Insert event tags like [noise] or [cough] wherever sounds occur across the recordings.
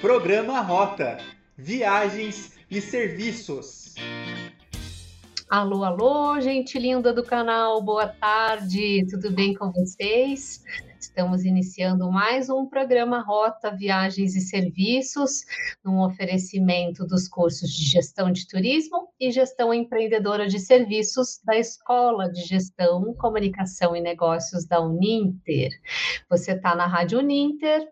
Programa Rota, Viagens e Serviços. Alô, alô, gente linda do canal, boa tarde, tudo bem com vocês? Estamos iniciando mais um programa Rota Viagens e Serviços, num oferecimento dos cursos de Gestão de Turismo e Gestão Empreendedora de Serviços da Escola de Gestão, Comunicação e Negócios da Uninter. Você está na Rádio Uninter,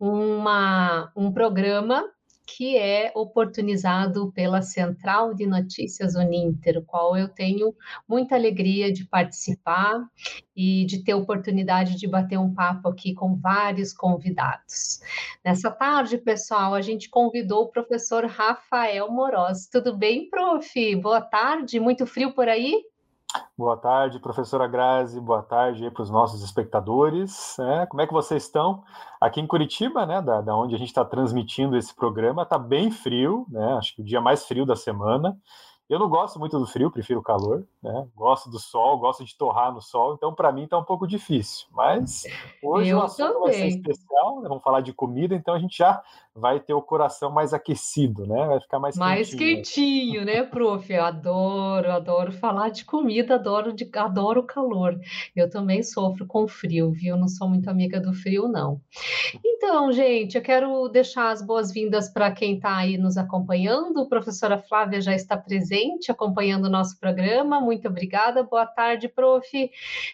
uma, um programa que é oportunizado pela Central de Notícias Uninter, qual eu tenho muita alegria de participar e de ter oportunidade de bater um papo aqui com vários convidados. Nessa tarde, pessoal, a gente convidou o professor Rafael Moroz. Tudo bem, prof? Boa tarde. Muito frio por aí? Boa tarde, professora Grazi. Boa tarde para os nossos espectadores. É, como é que vocês estão? Aqui em Curitiba, né, da, da onde a gente está transmitindo esse programa, está bem frio, né? Acho que o dia mais frio da semana. Eu não gosto muito do frio, prefiro o calor, né? Gosto do sol, gosto de torrar no sol, então para mim está um pouco difícil. Mas hoje Eu o assunto também. vai ser especial, né? vamos falar de comida, então a gente já vai ter o coração mais aquecido, né? Vai ficar mais Mais quentinho. quentinho, né, [laughs] prof? Eu adoro, adoro falar de comida, adoro, de, adoro o calor. Eu também sofro com frio, viu? Não sou muito amiga do frio, não. Então, gente, eu quero deixar as boas-vindas para quem está aí nos acompanhando. A professora Flávia já está presente, acompanhando o nosso programa. Muito obrigada. Boa tarde, prof.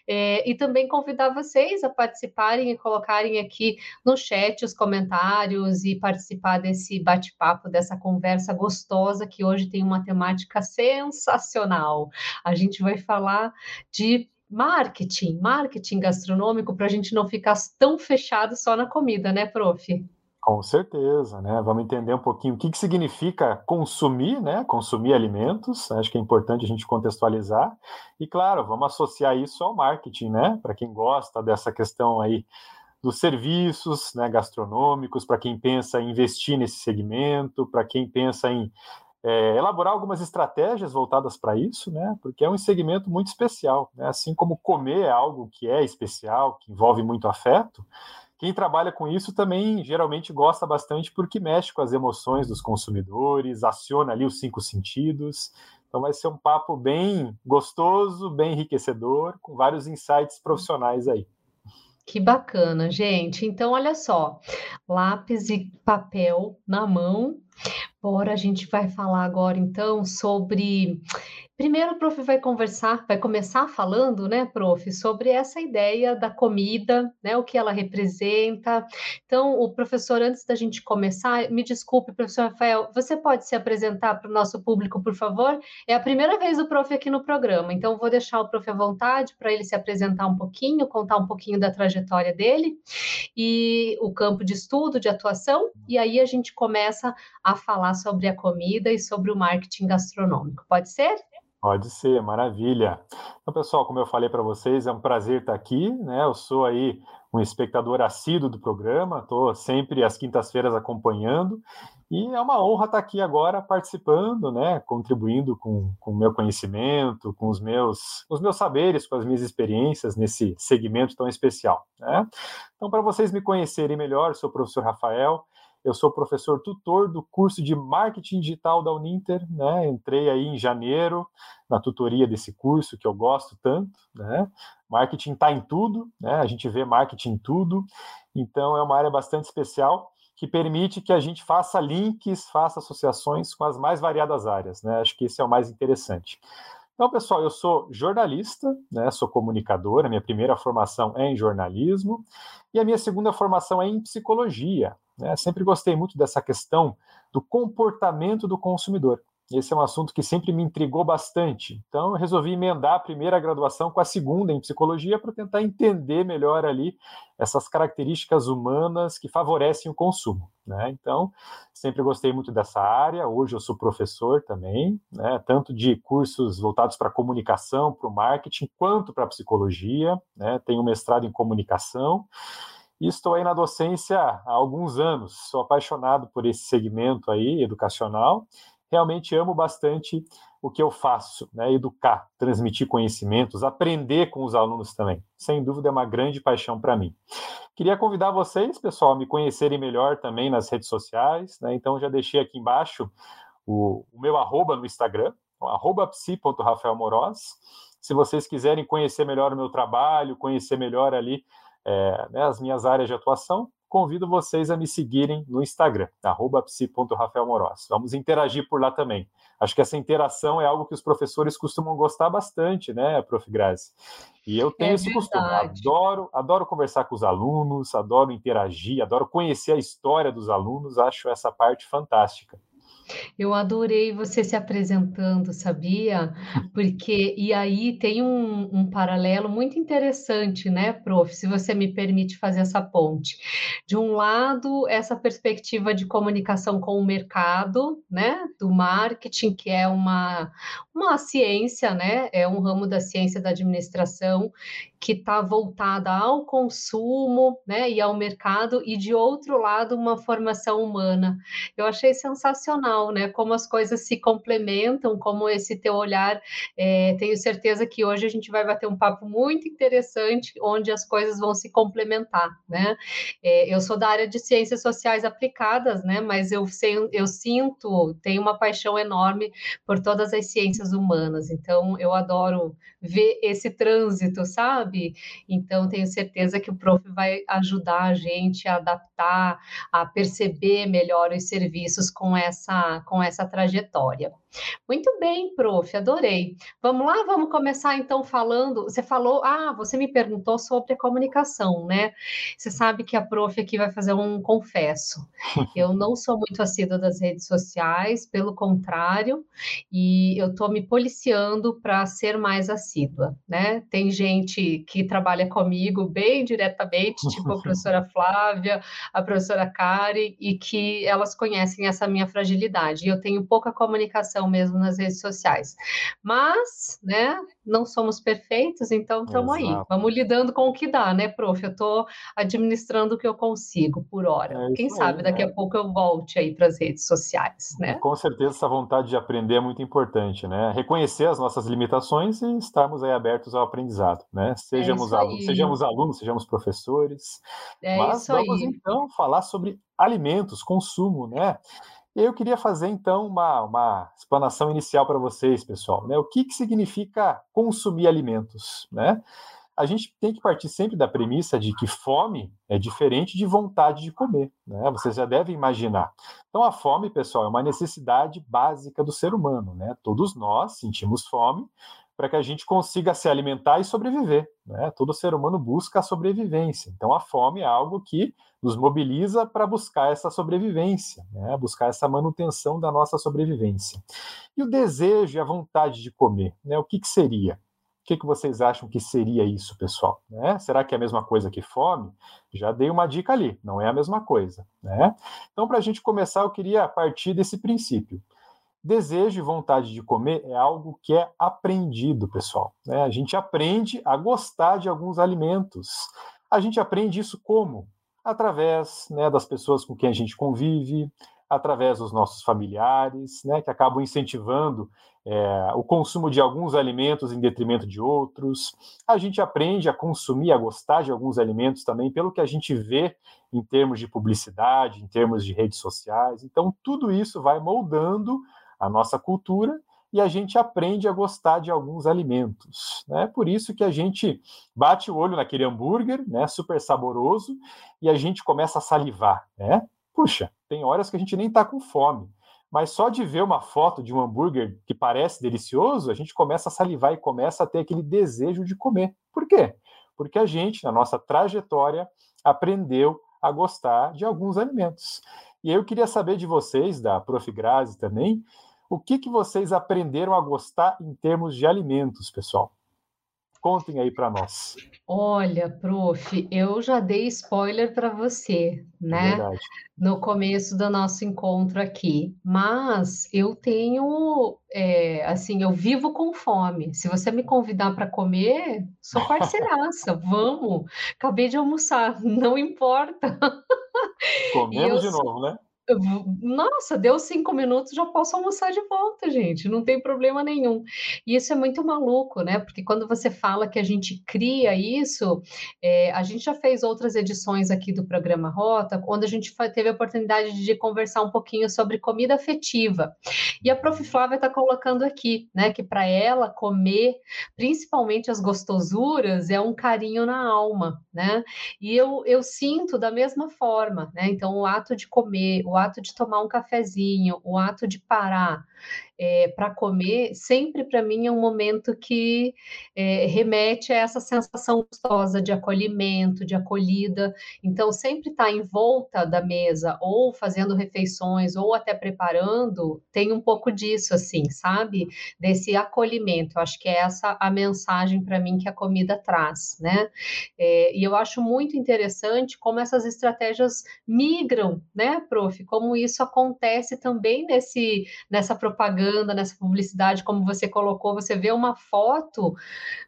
É, e também convidar vocês a participarem e colocarem aqui no chat os comentários e participar desse bate-papo, dessa conversa gostosa que hoje tem uma temática sensacional. A gente vai falar de marketing, marketing gastronômico, para a gente não ficar tão fechado só na comida, né, prof? Com certeza, né? Vamos entender um pouquinho o que, que significa consumir, né? Consumir alimentos. Acho que é importante a gente contextualizar. E claro, vamos associar isso ao marketing, né? Para quem gosta dessa questão aí dos serviços né, gastronômicos, para quem pensa em investir nesse segmento, para quem pensa em é, elaborar algumas estratégias voltadas para isso, né? Porque é um segmento muito especial, né? Assim como comer é algo que é especial, que envolve muito afeto, quem trabalha com isso também geralmente gosta bastante porque mexe com as emoções dos consumidores, aciona ali os cinco sentidos. Então vai ser um papo bem gostoso, bem enriquecedor, com vários insights profissionais aí. Que bacana, gente. Então, olha só, lápis e papel na mão. Bora, a gente vai falar agora então sobre. Primeiro, o prof vai conversar, vai começar falando, né, prof, sobre essa ideia da comida, né, o que ela representa. Então, o professor, antes da gente começar, me desculpe, professor Rafael, você pode se apresentar para o nosso público, por favor? É a primeira vez o prof aqui no programa, então vou deixar o prof à vontade para ele se apresentar um pouquinho, contar um pouquinho da trajetória dele e o campo de estudo, de atuação, e aí a gente começa a falar sobre a comida e sobre o marketing gastronômico. Pode ser? Pode ser, maravilha. Então, pessoal, como eu falei para vocês, é um prazer estar aqui, né? Eu sou aí um espectador assíduo do programa, estou sempre às quintas-feiras acompanhando, e é uma honra estar aqui agora participando, né? Contribuindo com o meu conhecimento, com os meus, os meus saberes, com as minhas experiências nesse segmento tão especial, né? Então, para vocês me conhecerem melhor, sou o professor Rafael, eu sou professor tutor do curso de Marketing Digital da Uninter, né? Entrei aí em janeiro na tutoria desse curso que eu gosto tanto, né? Marketing está em tudo, né? A gente vê marketing em tudo, então é uma área bastante especial que permite que a gente faça links, faça associações com as mais variadas áreas, né? Acho que esse é o mais interessante. Então, pessoal, eu sou jornalista, né, sou comunicador, a minha primeira formação é em jornalismo e a minha segunda formação é em psicologia. Né? Sempre gostei muito dessa questão do comportamento do consumidor. Esse é um assunto que sempre me intrigou bastante. Então, eu resolvi emendar a primeira graduação com a segunda em psicologia para tentar entender melhor ali essas características humanas que favorecem o consumo. Né? Então, sempre gostei muito dessa área. Hoje eu sou professor também, né? tanto de cursos voltados para comunicação, para o marketing, quanto para psicologia. Né? Tenho mestrado em comunicação. E estou aí na docência há alguns anos. Sou apaixonado por esse segmento aí educacional realmente amo bastante o que eu faço, né? Educar, transmitir conhecimentos, aprender com os alunos também. Sem dúvida é uma grande paixão para mim. Queria convidar vocês, pessoal, a me conhecerem melhor também nas redes sociais, né? Então já deixei aqui embaixo o, o meu arroba no Instagram, psi.rafaelmoroz. Se vocês quiserem conhecer melhor o meu trabalho, conhecer melhor ali é, né, as minhas áreas de atuação, convido vocês a me seguirem no Instagram, psi.rafaelmoroz. Vamos interagir por lá também. Acho que essa interação é algo que os professores costumam gostar bastante, né, Prof. Grazi? E eu tenho é esse costume, adoro, adoro conversar com os alunos, adoro interagir, adoro conhecer a história dos alunos, acho essa parte fantástica. Eu adorei você se apresentando, sabia? [laughs] Porque, e aí tem um, um, paralelo muito interessante, né, prof? Se você me permite fazer essa ponte. De um lado, essa perspectiva de comunicação com o mercado, né, do marketing, que é uma, uma ciência, né, é um ramo da ciência da administração que está voltada ao consumo né, e ao mercado, e de outro lado, uma formação humana. Eu achei sensacional, né? Como as coisas se complementam, como esse teu olhar. É, tenho certeza que hoje a gente vai bater um papo muito interessante, onde as coisas vão se complementar, né? É, eu sou da área de ciências sociais aplicadas, né? Mas eu, sei, eu sinto, tenho uma paixão enorme por todas as ciências humanas, então eu adoro ver esse trânsito, sabe? Então, tenho certeza que o prof vai ajudar a gente a adaptar, a perceber melhor os serviços com essa, com essa trajetória. Muito bem, prof, adorei. Vamos lá, vamos começar então falando. Você falou, ah, você me perguntou sobre a comunicação, né? Você sabe que a prof aqui vai fazer um confesso. [laughs] Eu não sou muito assídua das redes sociais, pelo contrário, e eu estou me policiando para ser mais assídua, né? Tem gente que trabalha comigo bem diretamente, tipo a [laughs] professora Flávia, a professora Kari, e que elas conhecem essa minha fragilidade. E eu tenho pouca comunicação mesmo nas redes sociais. Mas, né, não somos perfeitos, então estamos aí. Vamos lidando com o que dá, né, prof? Eu estou administrando o que eu consigo por hora. É Quem sabe aí, daqui né? a pouco eu volte aí para as redes sociais, né? Com certeza essa vontade de aprender é muito importante, né? Reconhecer as nossas limitações e estarmos aí abertos ao aprendizado, né? Sejamos, é alunos, sejamos alunos, sejamos professores. É Mas vamos aí. então falar sobre alimentos, consumo, né? Eu queria fazer, então, uma, uma explanação inicial para vocês, pessoal. Né? O que, que significa consumir alimentos? Né? A gente tem que partir sempre da premissa de que fome é diferente de vontade de comer. Né? Vocês já devem imaginar. Então, a fome, pessoal, é uma necessidade básica do ser humano. Né? Todos nós sentimos fome para que a gente consiga se alimentar e sobreviver. Né? Todo ser humano busca a sobrevivência. Então, a fome é algo que nos mobiliza para buscar essa sobrevivência, né? buscar essa manutenção da nossa sobrevivência. E o desejo e a vontade de comer, né? o que, que seria? O que, que vocês acham que seria isso, pessoal? Né? Será que é a mesma coisa que fome? Já dei uma dica ali, não é a mesma coisa. Né? Então, para a gente começar, eu queria partir desse princípio. Desejo e vontade de comer é algo que é aprendido, pessoal. Né? A gente aprende a gostar de alguns alimentos. A gente aprende isso como? através né, das pessoas com quem a gente convive, através dos nossos familiares, né, que acabam incentivando é, o consumo de alguns alimentos em detrimento de outros. A gente aprende a consumir, a gostar de alguns alimentos também pelo que a gente vê em termos de publicidade, em termos de redes sociais. Então, tudo isso vai moldando a nossa cultura e a gente aprende a gostar de alguns alimentos. É né? por isso que a gente bate o olho naquele hambúrguer, né, super saboroso, e a gente começa a salivar. Né? Puxa, tem horas que a gente nem está com fome, mas só de ver uma foto de um hambúrguer que parece delicioso, a gente começa a salivar e começa a ter aquele desejo de comer. Por quê? Porque a gente, na nossa trajetória, aprendeu a gostar de alguns alimentos. E eu queria saber de vocês, da Prof. Grazi também, o que, que vocês aprenderam a gostar em termos de alimentos, pessoal? Contem aí para nós. Olha, prof, eu já dei spoiler para você, né? Verdade. No começo do nosso encontro aqui, mas eu tenho, é, assim, eu vivo com fome. Se você me convidar para comer, sou parceiraça, [laughs] vamos. Acabei de almoçar, não importa. Comemos de novo, né? Nossa, deu cinco minutos, já posso almoçar de volta, gente, não tem problema nenhum. E isso é muito maluco, né? Porque quando você fala que a gente cria isso, é, a gente já fez outras edições aqui do programa Rota, onde a gente teve a oportunidade de conversar um pouquinho sobre comida afetiva. E a Prof. Flávia está colocando aqui, né, que para ela comer, principalmente as gostosuras, é um carinho na alma, né? E eu, eu sinto da mesma forma, né? Então, o ato de comer, o ato de tomar um cafezinho, o ato de parar é, para comer, sempre para mim é um momento que é, remete a essa sensação gostosa de acolhimento, de acolhida. Então, sempre estar tá em volta da mesa, ou fazendo refeições, ou até preparando, tem um pouco disso, assim, sabe? Desse acolhimento. Eu acho que é essa a mensagem para mim que a comida traz, né? É, e eu acho muito interessante como essas estratégias migram, né, prof? Como isso acontece também nesse, nessa propaganda propaganda, nessa publicidade, como você colocou, você vê uma foto,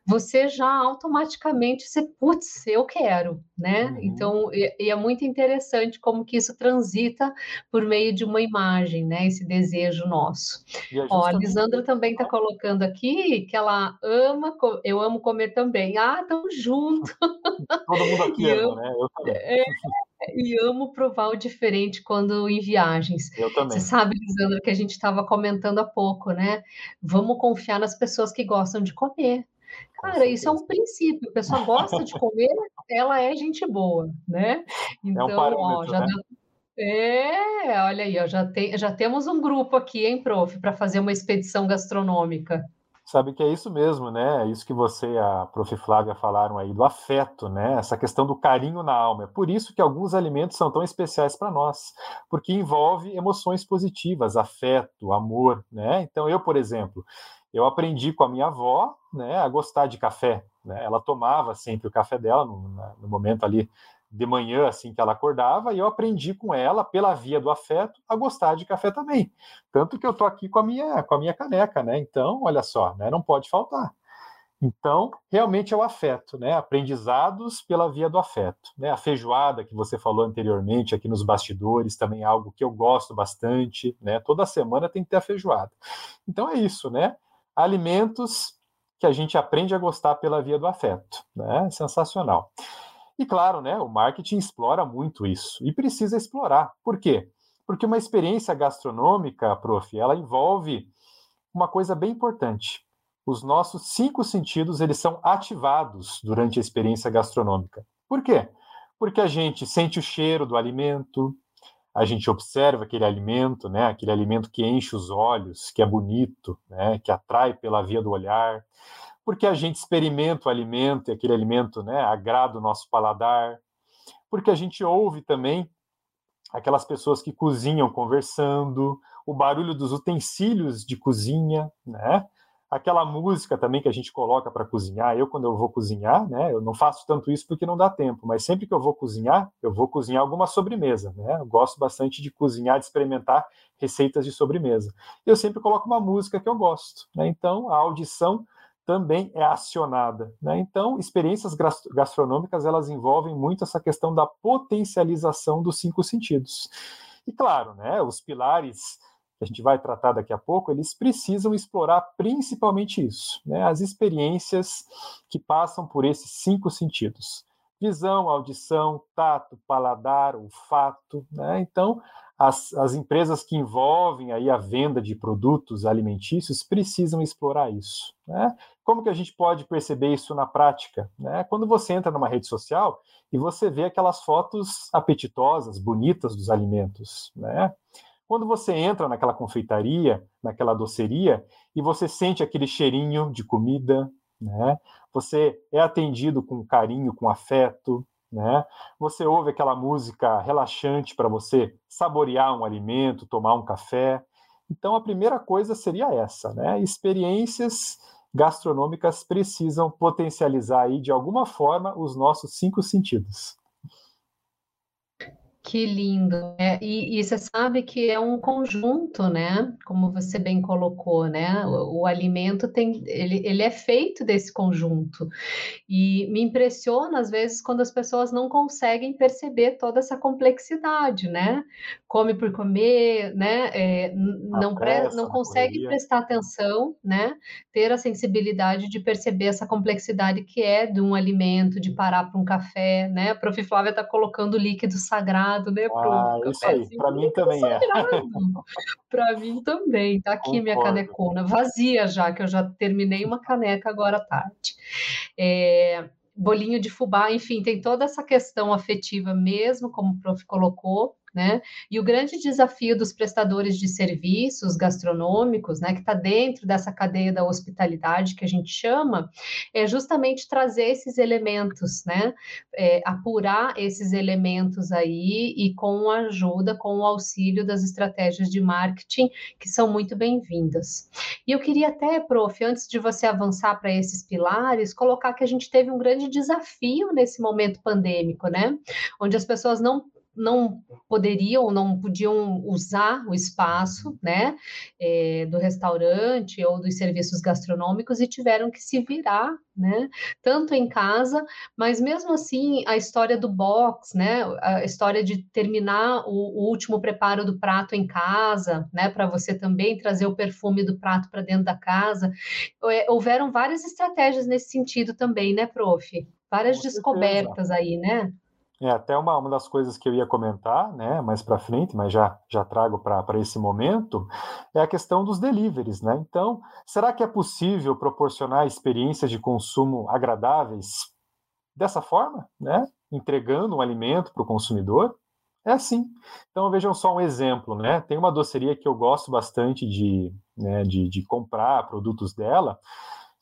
você já automaticamente se putz, eu quero, né? Uhum. Então, e, e, é muito interessante como que isso transita por meio de uma imagem, né? Esse desejo nosso. É Ó, a Lisandra também está colocando aqui que ela ama, eu amo comer também. Ah, tamo junto. [laughs] Todo mundo aqui [laughs] ama, né? Eu também. É, e amo provar o diferente quando em viagens. Eu também. Você sabe, Lisandra, que a gente estava comentando há pouco, né? Vamos confiar nas pessoas que gostam de comer. Cara, isso é um princípio. A pessoa gosta de comer, ela é gente boa, né? Então, é um então, ó, já né? dá... É, olha aí, ó, já, tem, já temos um grupo aqui, hein, prof, para fazer uma expedição gastronômica. Sabe que é isso mesmo, né? É isso que você e a Prof. Flávia falaram aí, do afeto, né? Essa questão do carinho na alma. É por isso que alguns alimentos são tão especiais para nós, porque envolve emoções positivas, afeto, amor, né? Então, eu, por exemplo, eu aprendi com a minha avó né, a gostar de café. Né? Ela tomava sempre o café dela no, no momento ali de manhã, assim que ela acordava, e eu aprendi com ela, pela via do afeto, a gostar de café também. Tanto que eu tô aqui com a minha, com a minha caneca, né? Então, olha só, né? Não pode faltar. Então, realmente é o afeto, né? Aprendizados pela via do afeto. Né? A feijoada que você falou anteriormente aqui nos bastidores também é algo que eu gosto bastante, né? Toda semana tem que ter a feijoada. Então é isso, né? Alimentos que a gente aprende a gostar pela via do afeto, né? Sensacional. E claro, né, o marketing explora muito isso e precisa explorar. Por quê? Porque uma experiência gastronômica, prof, ela envolve uma coisa bem importante. Os nossos cinco sentidos eles são ativados durante a experiência gastronômica. Por quê? Porque a gente sente o cheiro do alimento, a gente observa aquele alimento, né, aquele alimento que enche os olhos, que é bonito, né, que atrai pela via do olhar porque a gente experimenta o alimento e aquele alimento né, agrada o nosso paladar, porque a gente ouve também aquelas pessoas que cozinham conversando, o barulho dos utensílios de cozinha, né? Aquela música também que a gente coloca para cozinhar. Eu, quando eu vou cozinhar, né? Eu não faço tanto isso porque não dá tempo, mas sempre que eu vou cozinhar, eu vou cozinhar alguma sobremesa, né? Eu gosto bastante de cozinhar, de experimentar receitas de sobremesa. Eu sempre coloco uma música que eu gosto, né? Então, a audição também é acionada. Né? Então, experiências gastronômicas elas envolvem muito essa questão da potencialização dos cinco sentidos. E claro, né, os pilares que a gente vai tratar daqui a pouco, eles precisam explorar principalmente isso, né, as experiências que passam por esses cinco sentidos. Visão, audição, tato, paladar, olfato. Né? Então, as, as empresas que envolvem aí a venda de produtos alimentícios precisam explorar isso. Né? Como que a gente pode perceber isso na prática? Né? Quando você entra numa rede social e você vê aquelas fotos apetitosas, bonitas dos alimentos, né? Quando você entra naquela confeitaria, naquela doceria, e você sente aquele cheirinho de comida, né? Você é atendido com carinho, com afeto, né? Você ouve aquela música relaxante para você saborear um alimento, tomar um café. Então a primeira coisa seria essa, né? Experiências gastronômicas precisam potencializar aí de alguma forma os nossos cinco sentidos. Que lindo. É, e, e, você sabe que é um conjunto, né? Como você bem colocou, né? O, o, alimento tem, ele, ele é feito desse conjunto. E me impressiona, às vezes, quando as pessoas não conseguem perceber toda essa complexidade, né? Come por comer, né? É, não, pressa, não consegue prestar atenção, né? Ter a sensibilidade de perceber essa complexidade que é de um alimento, de parar para um café, né? A Prof. Flávia está colocando líquido sagrado né, Pro? Ah, isso aí, para mim também é. [laughs] para mim também. Tá aqui Concordo. minha canecona, vazia já, que eu já terminei uma caneca agora à tarde. É, bolinho de fubá, enfim, tem toda essa questão afetiva mesmo, como o prof colocou, né? E o grande desafio dos prestadores de serviços gastronômicos, né, que está dentro dessa cadeia da hospitalidade que a gente chama, é justamente trazer esses elementos, né? É, apurar esses elementos aí e com a ajuda, com o auxílio das estratégias de marketing, que são muito bem-vindas. E eu queria até, prof, antes de você avançar para esses pilares, colocar que a gente teve um grande desafio nesse momento pandêmico, né? Onde as pessoas não não poderiam, não podiam usar o espaço, né, é, do restaurante ou dos serviços gastronômicos e tiveram que se virar, né, tanto em casa, mas mesmo assim a história do box, né, a história de terminar o, o último preparo do prato em casa, né, para você também trazer o perfume do prato para dentro da casa, é, houveram várias estratégias nesse sentido também, né, prof? Várias descobertas aí, né? É até uma, uma das coisas que eu ia comentar, né, mais para frente, mas já, já trago para esse momento, é a questão dos deliveries, né? Então, será que é possível proporcionar experiências de consumo agradáveis dessa forma, né? Entregando um alimento para o consumidor? É assim. Então vejam só um exemplo, né? Tem uma doceria que eu gosto bastante de, né, de, de comprar produtos dela,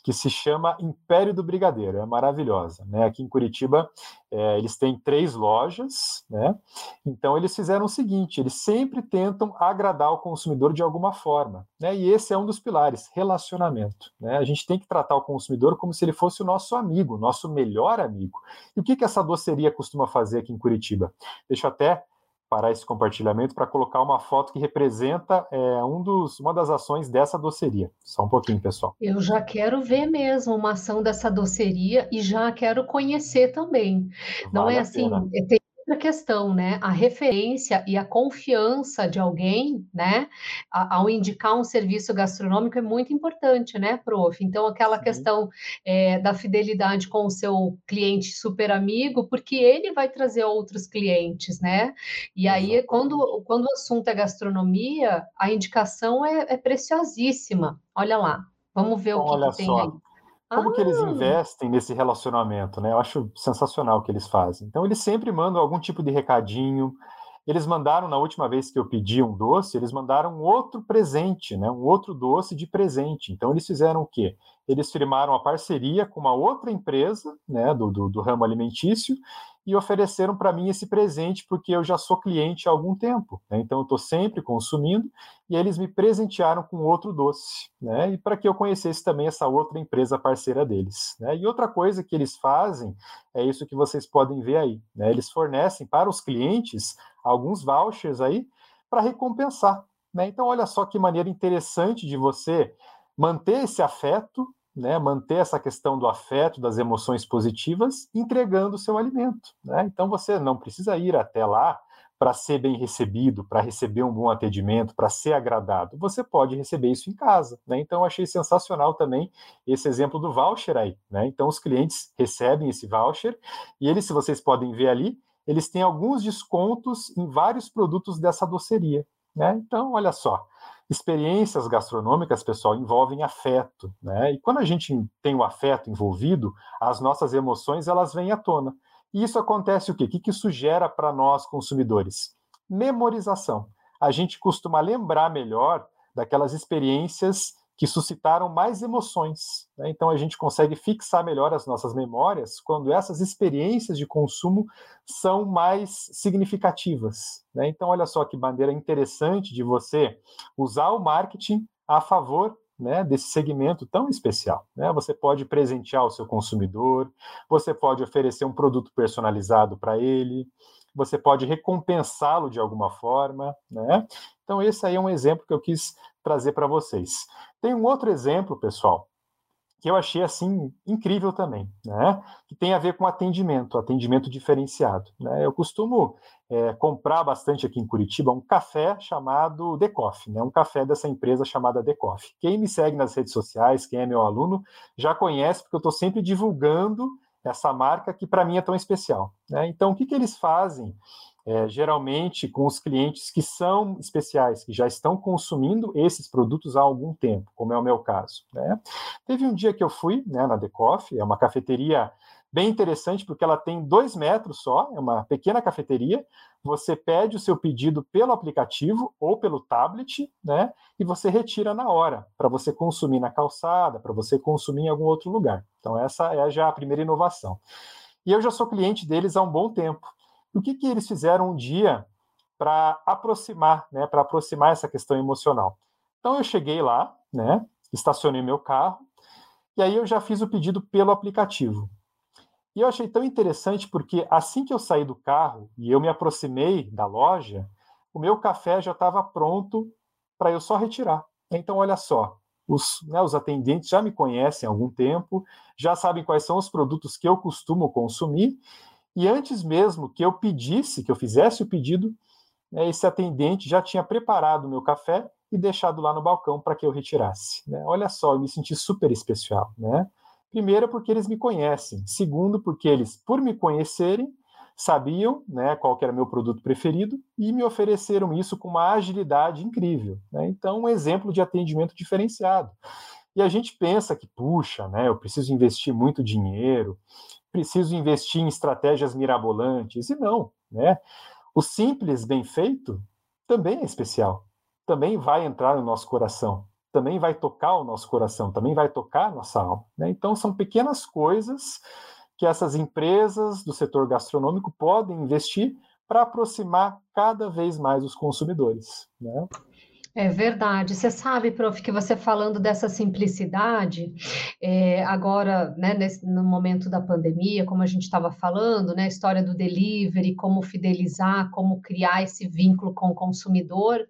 que se chama Império do Brigadeiro, é maravilhosa. Né? Aqui em Curitiba, é, eles têm três lojas, né? então eles fizeram o seguinte: eles sempre tentam agradar o consumidor de alguma forma. Né? E esse é um dos pilares, relacionamento. Né? A gente tem que tratar o consumidor como se ele fosse o nosso amigo, nosso melhor amigo. E o que, que essa doceria costuma fazer aqui em Curitiba? Deixa eu até parar esse compartilhamento para colocar uma foto que representa é, um dos, uma das ações dessa doceria. Só um pouquinho, pessoal. Eu já quero ver mesmo uma ação dessa doceria e já quero conhecer também. Vale Não é assim, tem outra questão, né? A referência e a confiança de alguém, né? Ao indicar um serviço gastronômico é muito importante, né, prof? Então, aquela Sim. questão é, da fidelidade com o seu cliente super amigo, porque ele vai trazer outros clientes, né? E aí, quando, quando o assunto é gastronomia, a indicação é, é preciosíssima. Olha lá, vamos ver então, o que, que tem só. aí. Como ah. que eles ah. investem nesse relacionamento, né? Eu acho sensacional o que eles fazem. Então, eles sempre mandam algum tipo de recadinho. Eles mandaram, na última vez que eu pedi um doce, eles mandaram um outro presente, né? Um outro doce de presente. Então, eles fizeram o quê? Eles firmaram a parceria com uma outra empresa, né? Do, do, do ramo alimentício e ofereceram para mim esse presente porque eu já sou cliente há algum tempo, né? então eu estou sempre consumindo e eles me presentearam com outro doce, né? E para que eu conhecesse também essa outra empresa parceira deles, né? E outra coisa que eles fazem é isso que vocês podem ver aí, né? Eles fornecem para os clientes alguns vouchers aí para recompensar, né? Então olha só que maneira interessante de você manter esse afeto né, manter essa questão do afeto, das emoções positivas, entregando o seu alimento. Né? Então você não precisa ir até lá para ser bem recebido, para receber um bom atendimento, para ser agradado. Você pode receber isso em casa. Né? Então achei sensacional também esse exemplo do voucher aí. Né? Então os clientes recebem esse voucher e eles, se vocês podem ver ali, eles têm alguns descontos em vários produtos dessa doceria. Né? Então, olha só, experiências gastronômicas, pessoal, envolvem afeto, né? E quando a gente tem o afeto envolvido, as nossas emoções elas vêm à tona. E isso acontece o quê? O que isso gera para nós consumidores? Memorização. A gente costuma lembrar melhor daquelas experiências que suscitaram mais emoções. Né? Então a gente consegue fixar melhor as nossas memórias quando essas experiências de consumo são mais significativas. Né? Então olha só que maneira interessante de você usar o marketing a favor né, desse segmento tão especial. Né? Você pode presentear o seu consumidor, você pode oferecer um produto personalizado para ele, você pode recompensá-lo de alguma forma, né? Então, esse aí é um exemplo que eu quis trazer para vocês. Tem um outro exemplo, pessoal, que eu achei assim incrível também, né? Que tem a ver com atendimento, atendimento diferenciado. Né? Eu costumo é, comprar bastante aqui em Curitiba um café chamado Decoff, né? Um café dessa empresa chamada Decoff. Quem me segue nas redes sociais, quem é meu aluno, já conhece porque eu estou sempre divulgando essa marca que para mim é tão especial. Né? Então, o que, que eles fazem? É, geralmente com os clientes que são especiais, que já estão consumindo esses produtos há algum tempo, como é o meu caso. Né? Teve um dia que eu fui né, na Decoff, é uma cafeteria bem interessante, porque ela tem dois metros só, é uma pequena cafeteria. Você pede o seu pedido pelo aplicativo ou pelo tablet, né? E você retira na hora, para você consumir na calçada, para você consumir em algum outro lugar. Então, essa é já a primeira inovação. E eu já sou cliente deles há um bom tempo. O que, que eles fizeram um dia para aproximar, né, para aproximar essa questão emocional? Então eu cheguei lá, né, estacionei meu carro e aí eu já fiz o pedido pelo aplicativo. E eu achei tão interessante porque assim que eu saí do carro e eu me aproximei da loja, o meu café já estava pronto para eu só retirar. Então, olha só, os, né, os atendentes já me conhecem há algum tempo, já sabem quais são os produtos que eu costumo consumir, e antes mesmo que eu pedisse, que eu fizesse o pedido, né, esse atendente já tinha preparado o meu café e deixado lá no balcão para que eu retirasse. Né? Olha só, eu me senti super especial. Né? Primeiro, porque eles me conhecem. Segundo, porque eles, por me conhecerem, sabiam né, qual era meu produto preferido e me ofereceram isso com uma agilidade incrível. Né? Então, um exemplo de atendimento diferenciado. E a gente pensa que, puxa, né, eu preciso investir muito dinheiro, preciso investir em estratégias mirabolantes. E não, né? O simples bem feito também é especial. Também vai entrar no nosso coração, também vai tocar o nosso coração, também vai tocar a nossa alma. Né? Então, são pequenas coisas que essas empresas do setor gastronômico podem investir para aproximar cada vez mais os consumidores. Né? É verdade. Você sabe, prof, que você falando dessa simplicidade, é, agora, né, nesse, no momento da pandemia, como a gente estava falando, né, a história do delivery, como fidelizar, como criar esse vínculo com o consumidor.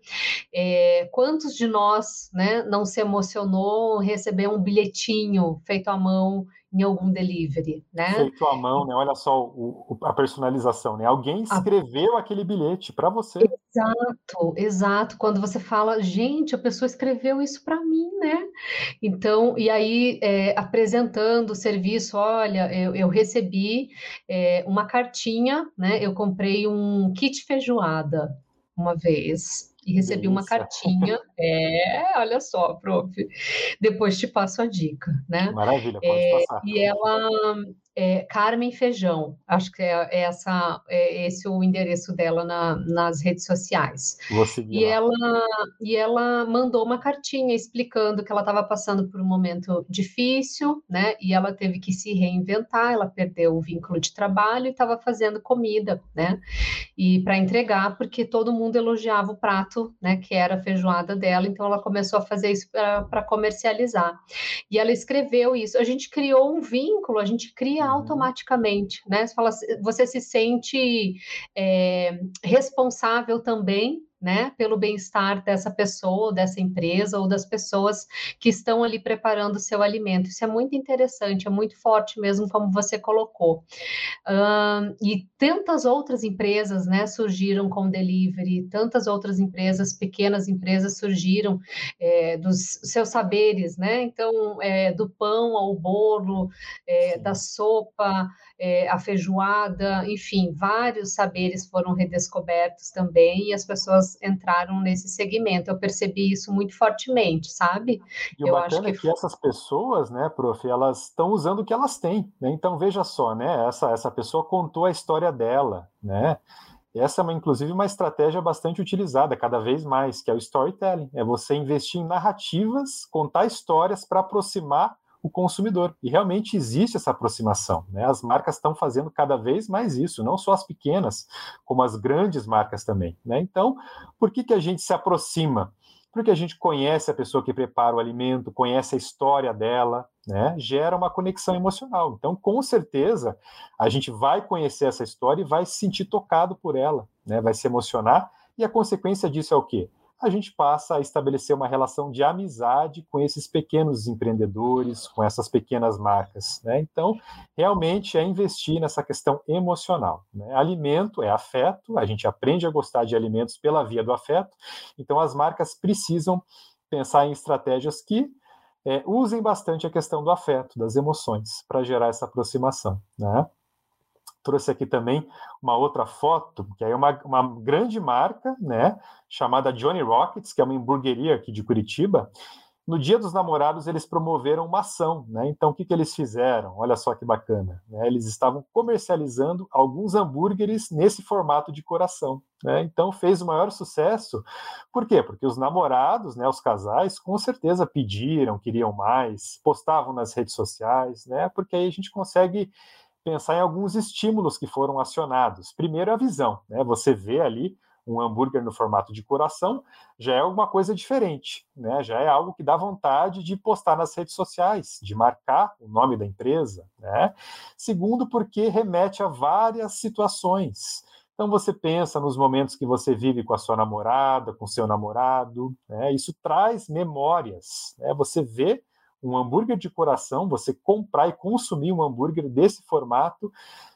É, quantos de nós, né, não se emocionou receber um bilhetinho feito à mão em algum delivery, né? Feito à mão, né? Olha só o, a personalização, né? Alguém escreveu a... aquele bilhete para você. Exato, exato. Quando você fala, gente, a pessoa escreveu isso para mim, né? Então, e aí é, apresentando o serviço, olha, eu, eu recebi é, uma cartinha, né? Eu comprei um kit feijoada uma vez e recebi Delícia. uma cartinha. É, olha só, prof. Depois te passo a dica, né? Maravilha, pode é, passar. E ela, é, Carmen Feijão, acho que é, é, essa, é esse o endereço dela na, nas redes sociais. Vou seguir e ela e ela mandou uma cartinha explicando que ela estava passando por um momento difícil, né? E ela teve que se reinventar, ela perdeu o vínculo de trabalho e estava fazendo comida, né? E para entregar, porque todo mundo elogiava o prato, né? Que era a feijoada dela, então ela começou a fazer isso para comercializar. E ela escreveu isso. A gente criou um vínculo, a gente cria Uhum. automaticamente, né? Você, fala, você se sente é, responsável também né, pelo bem-estar dessa pessoa, dessa empresa ou das pessoas que estão ali preparando o seu alimento. Isso é muito interessante, é muito forte mesmo, como você colocou. Uh, e tantas outras empresas, né, surgiram com delivery, tantas outras empresas, pequenas empresas surgiram é, dos seus saberes, né? Então, é, do pão ao bolo, é, da sopa, é, a feijoada, enfim, vários saberes foram redescobertos também e as pessoas entraram nesse segmento. Eu percebi isso muito fortemente, sabe? E o Eu bacana acho que... é que essas pessoas, né, prof, elas estão usando o que elas têm, né? Então veja só, né? Essa, essa pessoa contou a história dela, né? Essa é, inclusive, uma estratégia bastante utilizada cada vez mais, que é o storytelling. É você investir em narrativas, contar histórias para aproximar o consumidor. E realmente existe essa aproximação. Né? As marcas estão fazendo cada vez mais isso, não só as pequenas, como as grandes marcas também. Né? Então, por que, que a gente se aproxima? porque a gente conhece a pessoa que prepara o alimento, conhece a história dela, né? Gera uma conexão emocional. Então, com certeza, a gente vai conhecer essa história e vai se sentir tocado por ela, né? Vai se emocionar. E a consequência disso é o quê? A gente passa a estabelecer uma relação de amizade com esses pequenos empreendedores, com essas pequenas marcas. Né? Então, realmente é investir nessa questão emocional. Né? Alimento é afeto, a gente aprende a gostar de alimentos pela via do afeto, então as marcas precisam pensar em estratégias que é, usem bastante a questão do afeto, das emoções, para gerar essa aproximação. Né? Trouxe aqui também uma outra foto, que é uma, uma grande marca, né, chamada Johnny Rockets, que é uma hamburgueria aqui de Curitiba. No Dia dos Namorados, eles promoveram uma ação, né? Então, o que, que eles fizeram? Olha só que bacana. Né? Eles estavam comercializando alguns hambúrgueres nesse formato de coração. Né? Então, fez o maior sucesso. Por quê? Porque os namorados, né, os casais, com certeza pediram, queriam mais, postavam nas redes sociais, né? Porque aí a gente consegue pensar em alguns estímulos que foram acionados. Primeiro, a visão. Né? Você vê ali um hambúrguer no formato de coração, já é alguma coisa diferente, né? Já é algo que dá vontade de postar nas redes sociais, de marcar o nome da empresa, né? Segundo, porque remete a várias situações. Então você pensa nos momentos que você vive com a sua namorada, com seu namorado, né? Isso traz memórias, né? Você vê um hambúrguer de coração, você comprar e consumir um hambúrguer desse formato,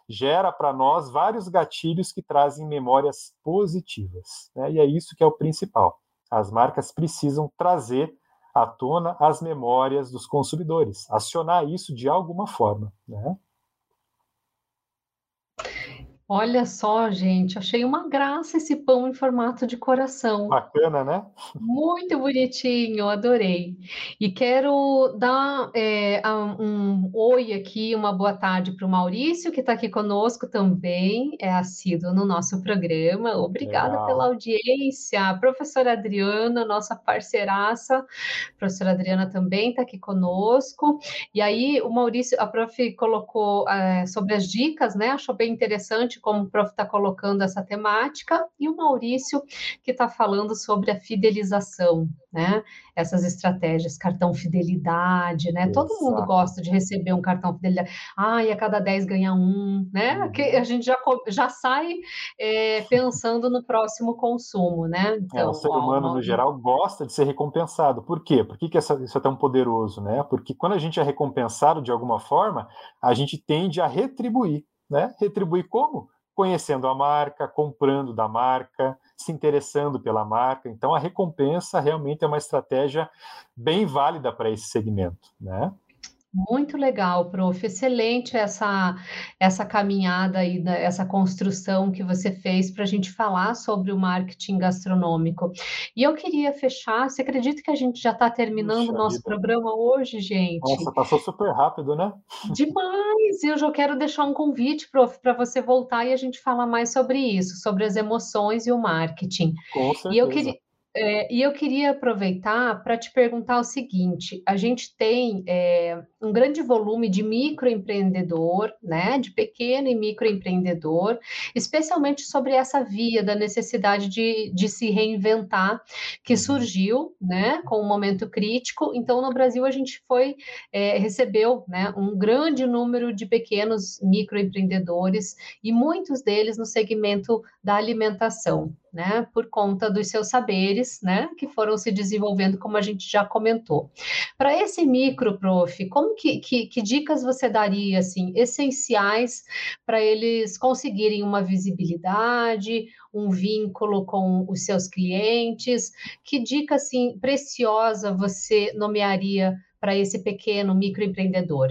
gera para nós vários gatilhos que trazem memórias positivas. Né? E é isso que é o principal. As marcas precisam trazer à tona as memórias dos consumidores, acionar isso de alguma forma. Né? Olha só, gente, achei uma graça esse pão em formato de coração. Bacana, né? Muito bonitinho, adorei. E quero dar é, um oi aqui, uma boa tarde para o Maurício, que está aqui conosco também, é assíduo no nosso programa. Obrigada Legal. pela audiência. A professora Adriana, nossa parceiraça, a professora Adriana também está aqui conosco. E aí, o Maurício, a prof colocou é, sobre as dicas, né? Achou bem interessante como o prof está colocando essa temática, e o Maurício, que está falando sobre a fidelização, né? Essas estratégias, cartão fidelidade, né? Exato. Todo mundo gosta de receber um cartão fidelidade. Ah, e a cada 10 ganha um, né? Uhum. Que a gente já, já sai é, pensando no próximo consumo, né? Então, é, o ser humano, ó, no geral, gosta de ser recompensado. Por quê? Por que, que essa, isso é tão poderoso, né? Porque quando a gente é recompensado de alguma forma, a gente tende a retribuir. Né? Retribuir como? Conhecendo a marca, comprando da marca, se interessando pela marca. Então, a recompensa realmente é uma estratégia bem válida para esse segmento. Né? Muito legal, prof. Excelente essa, essa caminhada e essa construção que você fez para a gente falar sobre o marketing gastronômico. E eu queria fechar. Você acredita que a gente já está terminando o nosso vida. programa hoje, gente? Nossa, passou super rápido, né? Demais! Eu já quero deixar um convite, prof, para você voltar e a gente falar mais sobre isso, sobre as emoções e o marketing. Com certeza. E eu queria. É, e eu queria aproveitar para te perguntar o seguinte: a gente tem é, um grande volume de microempreendedor, né, de pequeno e microempreendedor, especialmente sobre essa via da necessidade de, de se reinventar que uhum. surgiu, né, com o um momento crítico. Então, no Brasil a gente foi é, recebeu, né, um grande número de pequenos microempreendedores e muitos deles no segmento da alimentação né, por conta dos seus saberes, né, que foram se desenvolvendo, como a gente já comentou. Para esse micro, prof, como que, que, que dicas você daria, assim, essenciais para eles conseguirem uma visibilidade, um vínculo com os seus clientes? Que dica, assim, preciosa você nomearia para esse pequeno microempreendedor?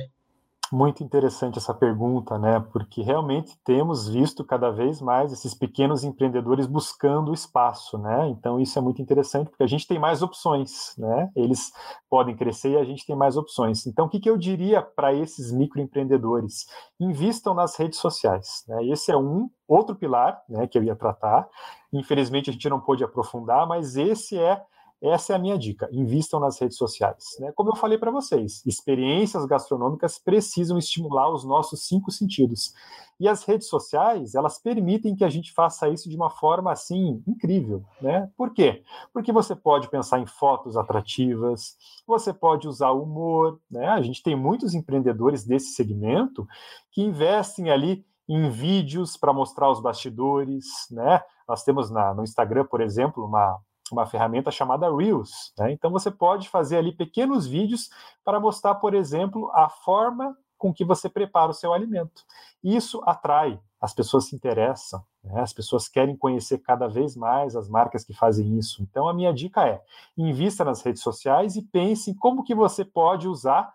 Muito interessante essa pergunta, né? Porque realmente temos visto cada vez mais esses pequenos empreendedores buscando espaço, né? Então isso é muito interessante porque a gente tem mais opções, né? Eles podem crescer e a gente tem mais opções. Então o que, que eu diria para esses microempreendedores? Invistam nas redes sociais. Né? Esse é um outro pilar, né? Que eu ia tratar. Infelizmente a gente não pôde aprofundar, mas esse é essa é a minha dica: invistam nas redes sociais. Né? Como eu falei para vocês, experiências gastronômicas precisam estimular os nossos cinco sentidos. E as redes sociais, elas permitem que a gente faça isso de uma forma assim incrível, né? Por quê? Porque você pode pensar em fotos atrativas, você pode usar humor, né? A gente tem muitos empreendedores desse segmento que investem ali em vídeos para mostrar os bastidores, né? Nós temos na, no Instagram, por exemplo, uma, uma ferramenta chamada Reels. Né? Então você pode fazer ali pequenos vídeos para mostrar, por exemplo, a forma com que você prepara o seu alimento. Isso atrai, as pessoas se interessam, né? as pessoas querem conhecer cada vez mais as marcas que fazem isso. Então a minha dica é: invista nas redes sociais e pense em como que você pode usar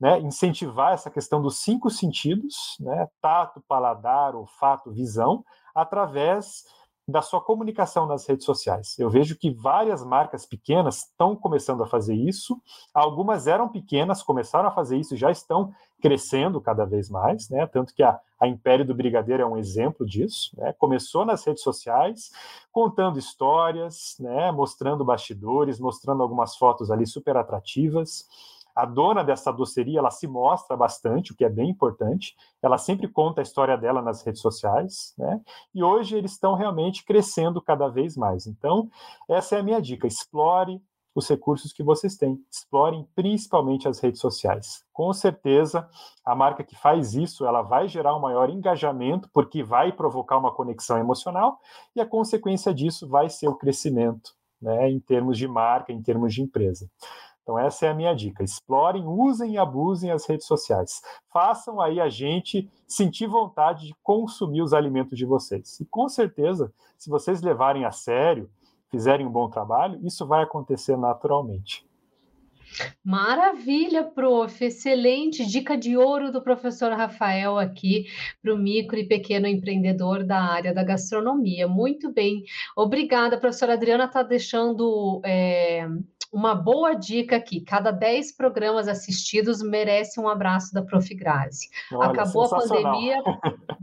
né, incentivar essa questão dos cinco sentidos, né, tato, paladar, olfato, visão, através da sua comunicação nas redes sociais. Eu vejo que várias marcas pequenas estão começando a fazer isso. Algumas eram pequenas, começaram a fazer isso, já estão crescendo cada vez mais, né? Tanto que a, a Império do Brigadeiro é um exemplo disso. Né? Começou nas redes sociais, contando histórias, né? Mostrando bastidores, mostrando algumas fotos ali super atrativas a dona dessa doceria, ela se mostra bastante, o que é bem importante. Ela sempre conta a história dela nas redes sociais, né? E hoje eles estão realmente crescendo cada vez mais. Então, essa é a minha dica: explore os recursos que vocês têm. Explorem principalmente as redes sociais. Com certeza, a marca que faz isso, ela vai gerar um maior engajamento, porque vai provocar uma conexão emocional, e a consequência disso vai ser o crescimento, né, em termos de marca, em termos de empresa. Então, essa é a minha dica. Explorem, usem e abusem as redes sociais. Façam aí a gente sentir vontade de consumir os alimentos de vocês. E com certeza, se vocês levarem a sério, fizerem um bom trabalho, isso vai acontecer naturalmente. Maravilha, prof. Excelente dica de ouro do professor Rafael aqui para o micro e pequeno empreendedor da área da gastronomia. Muito bem. Obrigada, professora Adriana está deixando é, uma boa dica aqui: cada 10 programas assistidos merece um abraço da Prof. Grazi. Olha, Acabou a pandemia,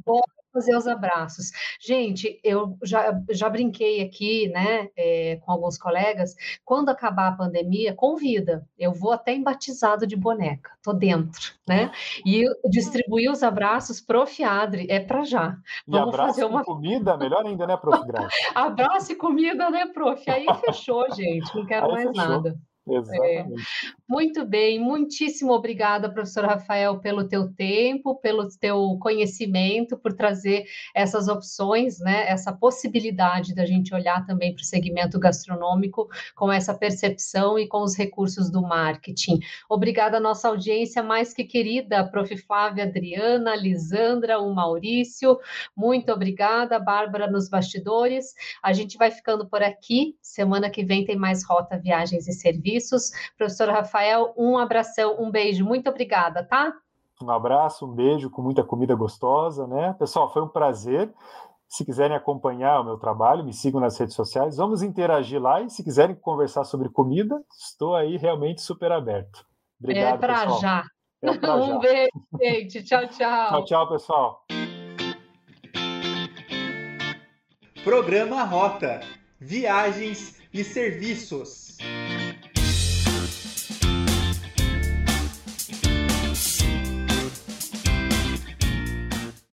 bora fazer os abraços. Gente, eu já, já brinquei aqui, né, é, com alguns colegas, quando acabar a pandemia, convida, eu vou até em batizado de boneca, tô dentro, né, e distribuir os abraços pro Fiadre, é para já. Vamos e fazer uma comida, melhor ainda, né, prof. [laughs] Abraço e comida, né, prof? Aí fechou, gente, não quero Aí mais fechou. nada. Exatamente. É. Muito bem, muitíssimo obrigada, professor Rafael, pelo teu tempo, pelo teu conhecimento, por trazer essas opções, né, essa possibilidade da gente olhar também para o segmento gastronômico com essa percepção e com os recursos do marketing. Obrigada à nossa audiência mais que querida, prof. Flávia Adriana, Lisandra, o Maurício, muito obrigada, Bárbara nos bastidores. A gente vai ficando por aqui, semana que vem tem mais Rota Viagens e Serviços serviços. Professor Rafael, um abração, um beijo, muito obrigada, tá? Um abraço, um beijo com muita comida gostosa, né? Pessoal, foi um prazer. Se quiserem acompanhar o meu trabalho, me sigam nas redes sociais. Vamos interagir lá e se quiserem conversar sobre comida, estou aí realmente super aberto. Obrigado, é para já. É pra [laughs] um já. beijo, gente. Tchau, tchau. Tchau, tchau, pessoal. Programa Rota. Viagens e serviços.